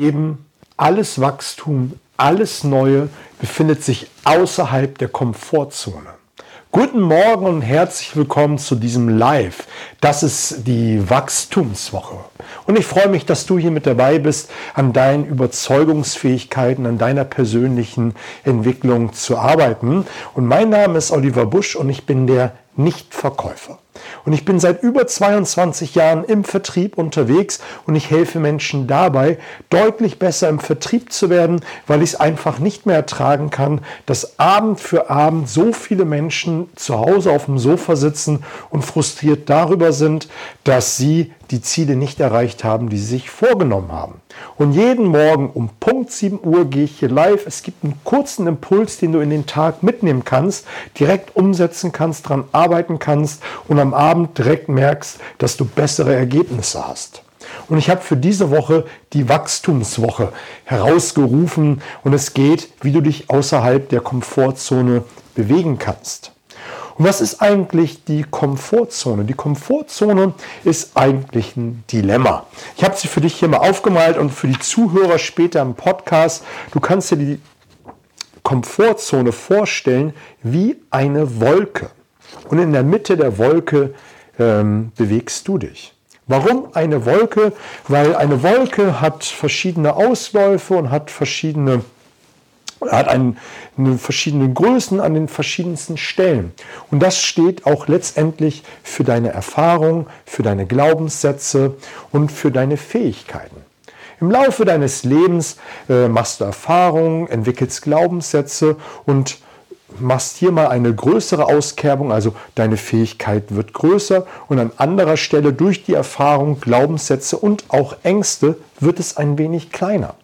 Eben alles Wachstum, alles Neue befindet sich außerhalb der Komfortzone. Guten Morgen und herzlich willkommen zu diesem Live. Das ist die Wachstumswoche. Und ich freue mich, dass du hier mit dabei bist, an deinen Überzeugungsfähigkeiten, an deiner persönlichen Entwicklung zu arbeiten. Und mein Name ist Oliver Busch und ich bin der Nichtverkäufer. Und ich bin seit über 22 Jahren im Vertrieb unterwegs und ich helfe Menschen dabei, deutlich besser im Vertrieb zu werden, weil ich es einfach nicht mehr ertragen kann, dass Abend für Abend so viele Menschen zu Hause auf dem Sofa sitzen und frustriert darüber sind, dass sie die Ziele nicht erreicht haben, die sie sich vorgenommen haben. Und jeden Morgen um Punkt 7 Uhr gehe ich hier live. Es gibt einen kurzen Impuls, den du in den Tag mitnehmen kannst, direkt umsetzen kannst, daran arbeiten kannst und am Abend direkt merkst, dass du bessere Ergebnisse hast. Und ich habe für diese Woche die Wachstumswoche herausgerufen und es geht, wie du dich außerhalb der Komfortzone bewegen kannst. Und was ist eigentlich die Komfortzone? Die Komfortzone ist eigentlich ein Dilemma. Ich habe sie für dich hier mal aufgemalt und für die Zuhörer später im Podcast. Du kannst dir die Komfortzone vorstellen wie eine Wolke. Und in der Mitte der Wolke ähm, bewegst du dich. Warum eine Wolke? Weil eine Wolke hat verschiedene Ausläufe und hat verschiedene er hat einen, eine verschiedene Größen an den verschiedensten Stellen. Und das steht auch letztendlich für deine Erfahrung, für deine Glaubenssätze und für deine Fähigkeiten. Im Laufe deines Lebens äh, machst du Erfahrungen, entwickelst Glaubenssätze und machst hier mal eine größere Auskerbung, also deine Fähigkeit wird größer und an anderer Stelle durch die Erfahrung, Glaubenssätze und auch Ängste wird es ein wenig kleiner.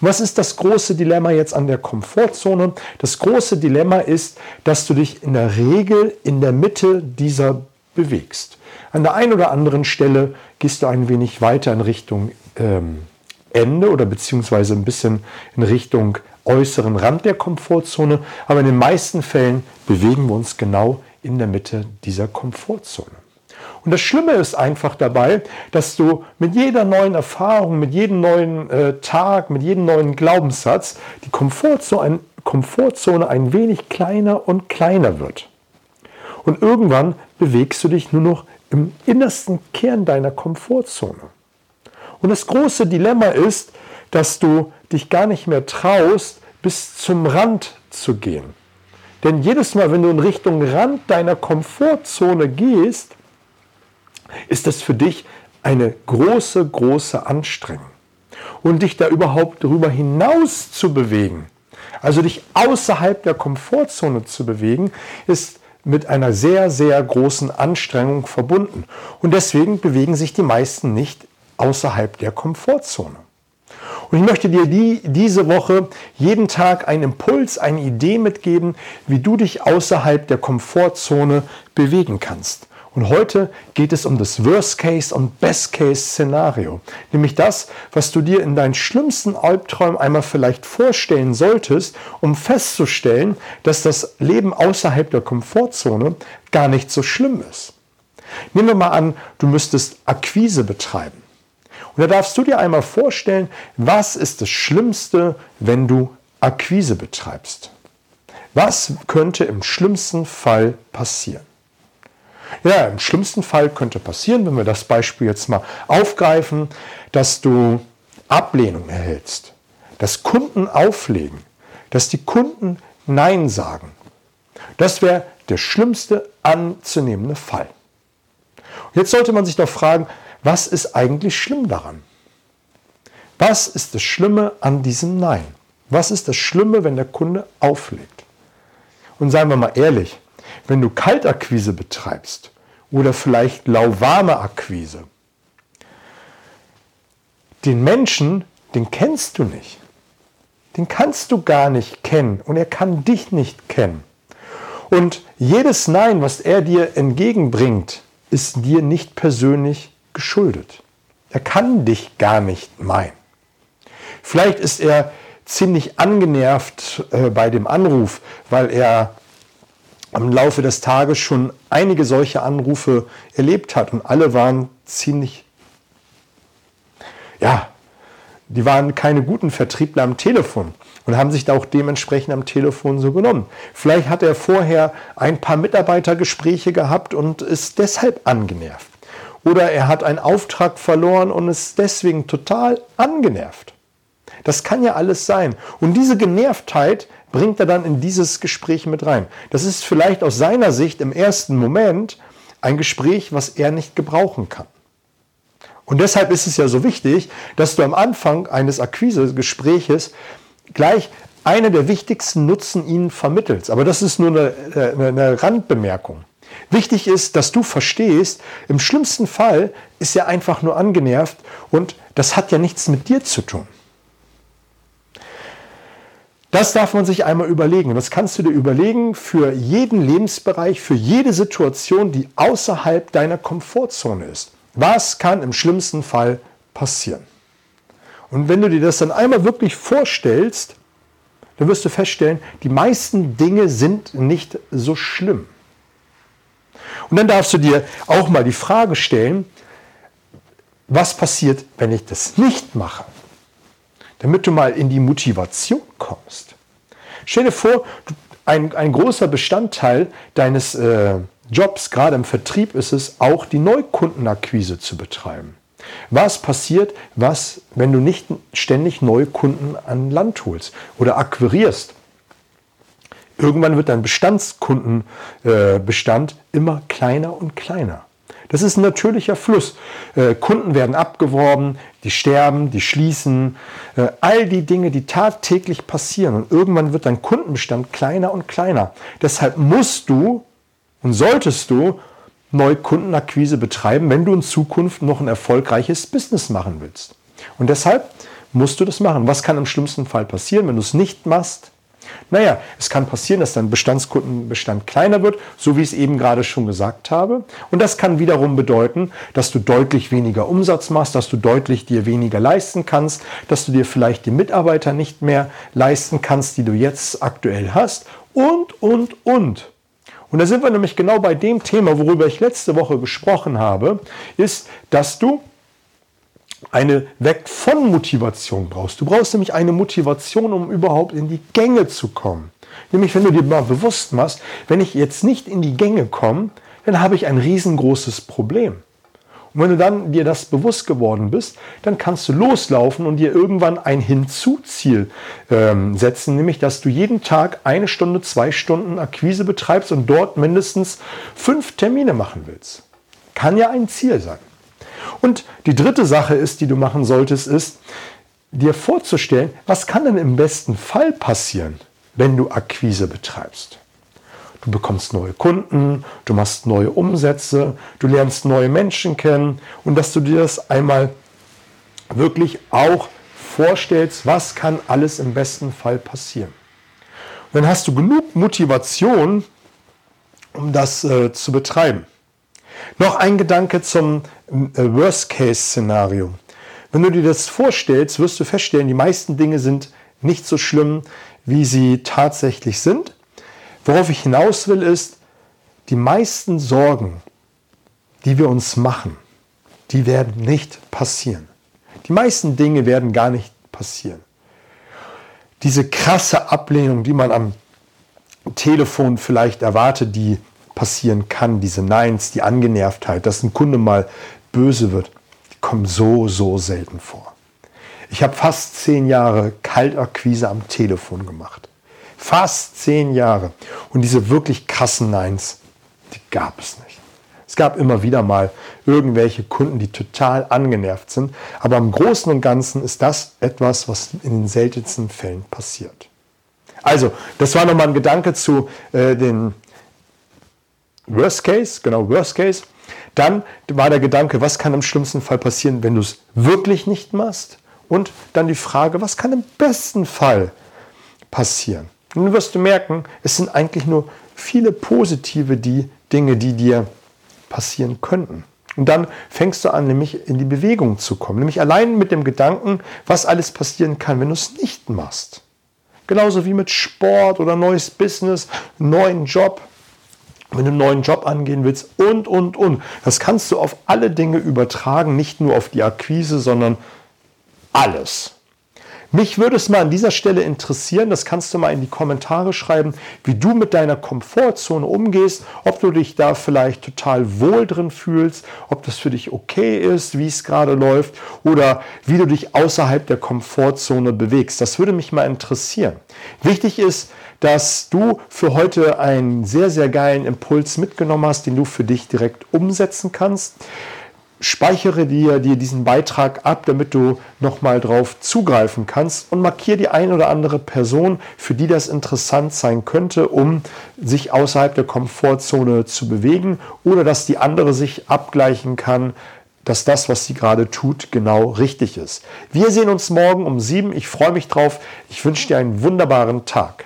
Was ist das große Dilemma jetzt an der Komfortzone? Das große Dilemma ist, dass du dich in der Regel in der Mitte dieser bewegst. An der einen oder anderen Stelle gehst du ein wenig weiter in Richtung ähm, Ende oder beziehungsweise ein bisschen in Richtung äußeren Rand der Komfortzone, aber in den meisten Fällen bewegen wir uns genau in der Mitte dieser Komfortzone. Und das Schlimme ist einfach dabei, dass du mit jeder neuen Erfahrung, mit jedem neuen äh, Tag, mit jedem neuen Glaubenssatz die Komfortzone ein, Komfortzone ein wenig kleiner und kleiner wird. Und irgendwann bewegst du dich nur noch im innersten Kern deiner Komfortzone. Und das große Dilemma ist, dass du dich gar nicht mehr traust, bis zum Rand zu gehen. Denn jedes Mal, wenn du in Richtung Rand deiner Komfortzone gehst, ist das für dich eine große, große Anstrengung. Und dich da überhaupt darüber hinaus zu bewegen, also dich außerhalb der Komfortzone zu bewegen, ist mit einer sehr, sehr großen Anstrengung verbunden. Und deswegen bewegen sich die meisten nicht außerhalb der Komfortzone. Und ich möchte dir die, diese Woche jeden Tag einen Impuls, eine Idee mitgeben, wie du dich außerhalb der Komfortzone bewegen kannst. Und heute geht es um das Worst-Case- und Best-Case-Szenario. Nämlich das, was du dir in deinen schlimmsten Albträumen einmal vielleicht vorstellen solltest, um festzustellen, dass das Leben außerhalb der Komfortzone gar nicht so schlimm ist. Nehmen wir mal an, du müsstest Akquise betreiben. Und da darfst du dir einmal vorstellen, was ist das Schlimmste, wenn du Akquise betreibst? Was könnte im schlimmsten Fall passieren? Ja, im schlimmsten Fall könnte passieren, wenn wir das Beispiel jetzt mal aufgreifen, dass du Ablehnung erhältst, dass Kunden auflegen, dass die Kunden Nein sagen. Das wäre der schlimmste anzunehmende Fall. Jetzt sollte man sich doch fragen, was ist eigentlich schlimm daran? Was ist das Schlimme an diesem Nein? Was ist das Schlimme, wenn der Kunde auflegt? Und seien wir mal ehrlich, wenn du Kaltakquise betreibst oder vielleicht lauwarme Akquise, den Menschen, den kennst du nicht. Den kannst du gar nicht kennen und er kann dich nicht kennen. Und jedes Nein, was er dir entgegenbringt, ist dir nicht persönlich geschuldet. Er kann dich gar nicht meinen. Vielleicht ist er ziemlich angenervt äh, bei dem Anruf, weil er im Laufe des Tages schon einige solche Anrufe erlebt hat und alle waren ziemlich, ja, die waren keine guten Vertriebler am Telefon und haben sich da auch dementsprechend am Telefon so genommen. Vielleicht hat er vorher ein paar Mitarbeitergespräche gehabt und ist deshalb angenervt. Oder er hat einen Auftrag verloren und ist deswegen total angenervt. Das kann ja alles sein. Und diese Genervtheit bringt er dann in dieses Gespräch mit rein. Das ist vielleicht aus seiner Sicht im ersten Moment ein Gespräch, was er nicht gebrauchen kann. Und deshalb ist es ja so wichtig, dass du am Anfang eines Akquisegespräches gleich eine der wichtigsten Nutzen ihnen vermittelst. Aber das ist nur eine, eine, eine Randbemerkung. Wichtig ist, dass du verstehst, im schlimmsten Fall ist er einfach nur angenervt und das hat ja nichts mit dir zu tun. Das darf man sich einmal überlegen. Das kannst du dir überlegen für jeden Lebensbereich, für jede Situation, die außerhalb deiner Komfortzone ist. Was kann im schlimmsten Fall passieren? Und wenn du dir das dann einmal wirklich vorstellst, dann wirst du feststellen, die meisten Dinge sind nicht so schlimm. Und dann darfst du dir auch mal die Frage stellen, was passiert, wenn ich das nicht mache? Damit du mal in die Motivation kommst. Stell dir vor, ein, ein großer Bestandteil deines äh, Jobs, gerade im Vertrieb, ist es auch, die Neukundenakquise zu betreiben. Was passiert, was, wenn du nicht ständig neue Kunden an Land holst oder akquirierst? Irgendwann wird dein Bestandskundenbestand äh, immer kleiner und kleiner. Das ist ein natürlicher Fluss. Äh, Kunden werden abgeworben, die sterben, die schließen. Äh, all die Dinge, die tagtäglich passieren. Und irgendwann wird dein Kundenbestand kleiner und kleiner. Deshalb musst du und solltest du Neukundenakquise betreiben, wenn du in Zukunft noch ein erfolgreiches Business machen willst. Und deshalb musst du das machen. Was kann im schlimmsten Fall passieren, wenn du es nicht machst? Naja, es kann passieren, dass dein Bestandskundenbestand kleiner wird, so wie ich es eben gerade schon gesagt habe. Und das kann wiederum bedeuten, dass du deutlich weniger Umsatz machst, dass du deutlich dir weniger leisten kannst, dass du dir vielleicht die Mitarbeiter nicht mehr leisten kannst, die du jetzt aktuell hast und, und, und. Und da sind wir nämlich genau bei dem Thema, worüber ich letzte Woche gesprochen habe, ist, dass du eine Weg von Motivation brauchst. Du brauchst nämlich eine Motivation, um überhaupt in die Gänge zu kommen. Nämlich, wenn du dir mal bewusst machst, wenn ich jetzt nicht in die Gänge komme, dann habe ich ein riesengroßes Problem. Und wenn du dann dir das bewusst geworden bist, dann kannst du loslaufen und dir irgendwann ein Hinzuziel ähm, setzen, nämlich dass du jeden Tag eine Stunde, zwei Stunden Akquise betreibst und dort mindestens fünf Termine machen willst. Kann ja ein Ziel sein. Und die dritte Sache ist, die du machen solltest, ist, dir vorzustellen, was kann denn im besten Fall passieren, wenn du Akquise betreibst. Du bekommst neue Kunden, du machst neue Umsätze, du lernst neue Menschen kennen und dass du dir das einmal wirklich auch vorstellst, was kann alles im besten Fall passieren. Und dann hast du genug Motivation, um das äh, zu betreiben. Noch ein Gedanke zum äh, Worst-Case-Szenario. Wenn du dir das vorstellst, wirst du feststellen, die meisten Dinge sind nicht so schlimm, wie sie tatsächlich sind. Worauf ich hinaus will, ist, die meisten Sorgen, die wir uns machen, die werden nicht passieren. Die meisten Dinge werden gar nicht passieren. Diese krasse Ablehnung, die man am Telefon vielleicht erwartet, die passieren kann, diese Neins, die Angenervtheit, dass ein Kunde mal böse wird, die kommen so, so selten vor. Ich habe fast zehn Jahre Kaltakquise am Telefon gemacht. Fast zehn Jahre. Und diese wirklich krassen Neins, die gab es nicht. Es gab immer wieder mal irgendwelche Kunden, die total angenervt sind. Aber im Großen und Ganzen ist das etwas, was in den seltensten Fällen passiert. Also, das war nochmal ein Gedanke zu äh, den Worst Case, genau, Worst Case. Dann war der Gedanke, was kann im schlimmsten Fall passieren, wenn du es wirklich nicht machst? Und dann die Frage, was kann im besten Fall passieren? Dann wirst du merken, es sind eigentlich nur viele positive die Dinge, die dir passieren könnten. Und dann fängst du an, nämlich in die Bewegung zu kommen. Nämlich allein mit dem Gedanken, was alles passieren kann, wenn du es nicht machst. Genauso wie mit Sport oder neues Business, neuen Job wenn du einen neuen Job angehen willst und, und, und. Das kannst du auf alle Dinge übertragen, nicht nur auf die Akquise, sondern alles. Mich würde es mal an dieser Stelle interessieren, das kannst du mal in die Kommentare schreiben, wie du mit deiner Komfortzone umgehst, ob du dich da vielleicht total wohl drin fühlst, ob das für dich okay ist, wie es gerade läuft oder wie du dich außerhalb der Komfortzone bewegst. Das würde mich mal interessieren. Wichtig ist, dass du für heute einen sehr, sehr geilen Impuls mitgenommen hast, den du für dich direkt umsetzen kannst speichere dir, dir diesen Beitrag ab, damit du nochmal drauf zugreifen kannst und markiere die ein oder andere Person, für die das interessant sein könnte, um sich außerhalb der Komfortzone zu bewegen oder dass die andere sich abgleichen kann, dass das, was sie gerade tut, genau richtig ist. Wir sehen uns morgen um sieben. Ich freue mich drauf. Ich wünsche dir einen wunderbaren Tag.